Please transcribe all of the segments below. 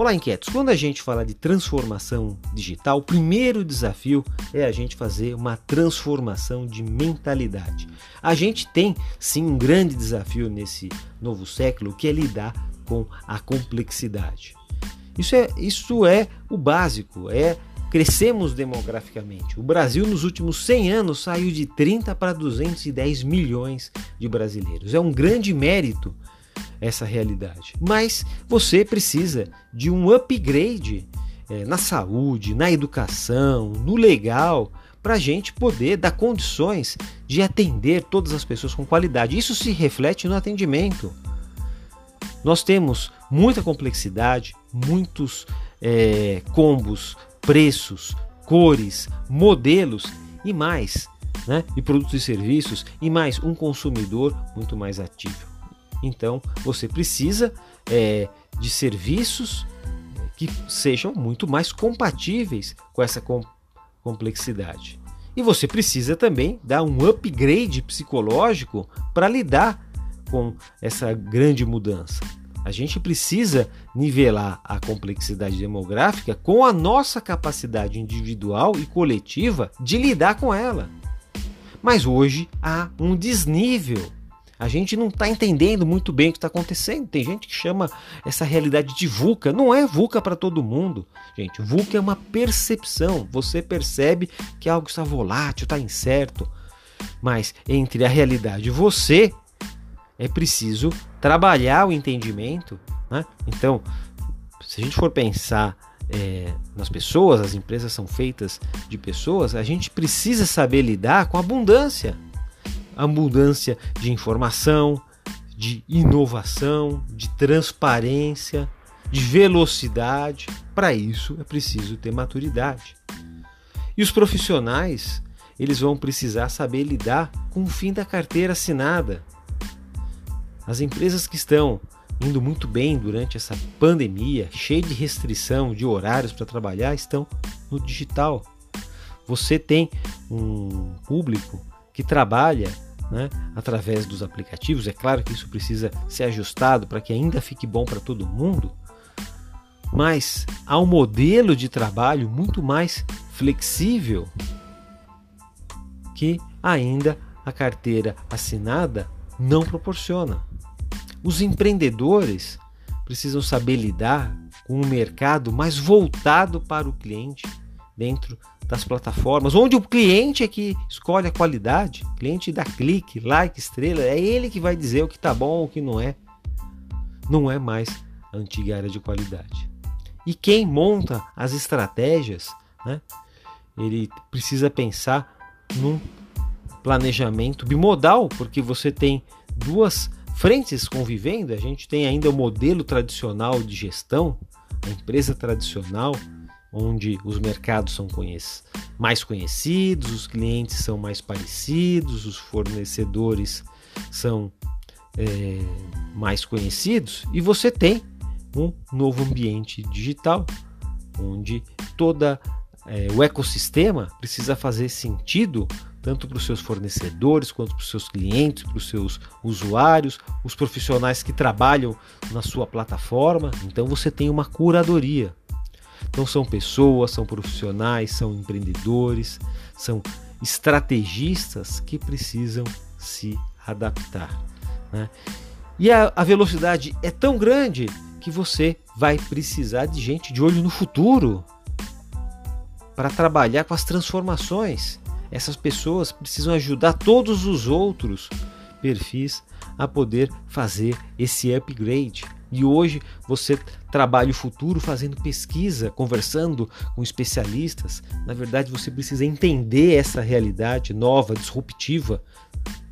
Olá, inquietos! Quando a gente fala de transformação digital, o primeiro desafio é a gente fazer uma transformação de mentalidade. A gente tem sim um grande desafio nesse novo século que é lidar com a complexidade. Isso é, isso é o básico, é crescemos demograficamente. O Brasil nos últimos 100 anos saiu de 30 para 210 milhões de brasileiros. É um grande mérito essa realidade. Mas você precisa de um upgrade é, na saúde, na educação, no legal, para a gente poder dar condições de atender todas as pessoas com qualidade. Isso se reflete no atendimento. Nós temos muita complexidade, muitos é, combos, preços, cores, modelos e mais, né? E produtos e serviços e mais um consumidor muito mais ativo. Então você precisa é, de serviços que sejam muito mais compatíveis com essa com complexidade. E você precisa também dar um upgrade psicológico para lidar com essa grande mudança. A gente precisa nivelar a complexidade demográfica com a nossa capacidade individual e coletiva de lidar com ela. Mas hoje há um desnível a gente não está entendendo muito bem o que está acontecendo. Tem gente que chama essa realidade de VUCA. Não é VUCA para todo mundo. Gente, VUCA é uma percepção. Você percebe que algo está volátil, está incerto. Mas entre a realidade e você, é preciso trabalhar o entendimento. Né? Então, se a gente for pensar é, nas pessoas, as empresas são feitas de pessoas, a gente precisa saber lidar com abundância abundância de informação, de inovação, de transparência, de velocidade. Para isso é preciso ter maturidade. E os profissionais, eles vão precisar saber lidar com o fim da carteira assinada. As empresas que estão indo muito bem durante essa pandemia, cheia de restrição de horários para trabalhar, estão no digital. Você tem um público que trabalha né, através dos aplicativos. É claro que isso precisa ser ajustado para que ainda fique bom para todo mundo, mas há um modelo de trabalho muito mais flexível que ainda a carteira assinada não proporciona. Os empreendedores precisam saber lidar com um mercado mais voltado para o cliente dentro das plataformas, onde o cliente é que escolhe a qualidade, o cliente dá clique, like, estrela, é ele que vai dizer o que está bom ou o que não é. Não é mais a antiga área de qualidade. E quem monta as estratégias, né, ele precisa pensar num planejamento bimodal, porque você tem duas frentes convivendo. A gente tem ainda o modelo tradicional de gestão, a empresa tradicional, onde os mercados são mais conhecidos, os clientes são mais parecidos, os fornecedores são é, mais conhecidos, e você tem um novo ambiente digital, onde toda é, o ecossistema precisa fazer sentido tanto para os seus fornecedores quanto para os seus clientes, para os seus usuários, os profissionais que trabalham na sua plataforma. Então você tem uma curadoria. Então são pessoas, são profissionais, são empreendedores, são estrategistas que precisam se adaptar. Né? E a, a velocidade é tão grande que você vai precisar de gente de olho no futuro para trabalhar com as transformações. Essas pessoas precisam ajudar todos os outros perfis a poder fazer esse upgrade. E hoje você trabalha o futuro fazendo pesquisa, conversando com especialistas. Na verdade, você precisa entender essa realidade nova, disruptiva.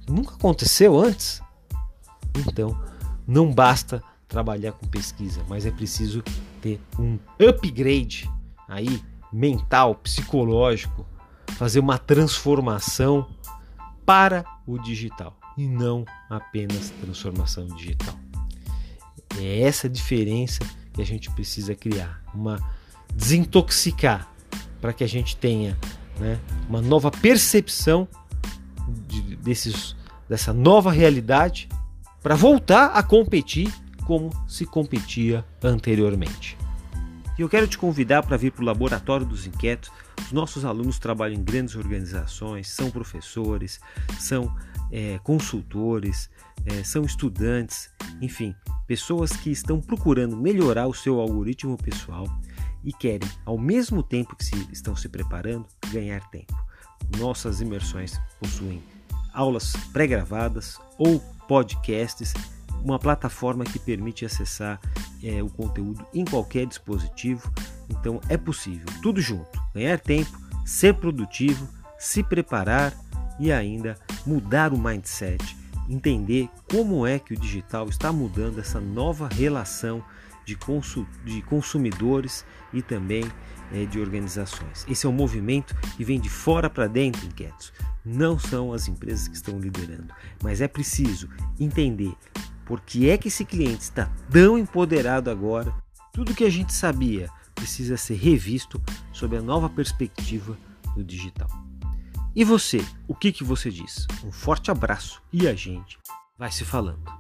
Nunca aconteceu antes. Então, não basta trabalhar com pesquisa, mas é preciso ter um upgrade aí mental, psicológico, fazer uma transformação para o digital e não apenas transformação digital. É essa diferença que a gente precisa criar, uma desintoxicar para que a gente tenha né, uma nova percepção de, desses, dessa nova realidade para voltar a competir como se competia anteriormente. E eu quero te convidar para vir para o Laboratório dos Inquietos. Os nossos alunos trabalham em grandes organizações, são professores, são é, consultores, é, são estudantes, enfim, pessoas que estão procurando melhorar o seu algoritmo pessoal e querem, ao mesmo tempo que se, estão se preparando, ganhar tempo. Nossas imersões possuem aulas pré-gravadas ou podcasts uma plataforma que permite acessar é, o conteúdo em qualquer dispositivo. Então é possível, tudo junto, ganhar tempo, ser produtivo, se preparar e ainda mudar o mindset, entender como é que o digital está mudando essa nova relação de, consu de consumidores e também é, de organizações. Esse é um movimento que vem de fora para dentro, inquietos. Não são as empresas que estão liderando, mas é preciso entender por que é que esse cliente está tão empoderado agora? Tudo que a gente sabia precisa ser revisto sob a nova perspectiva do digital. E você, o que, que você diz? Um forte abraço e a gente vai se falando.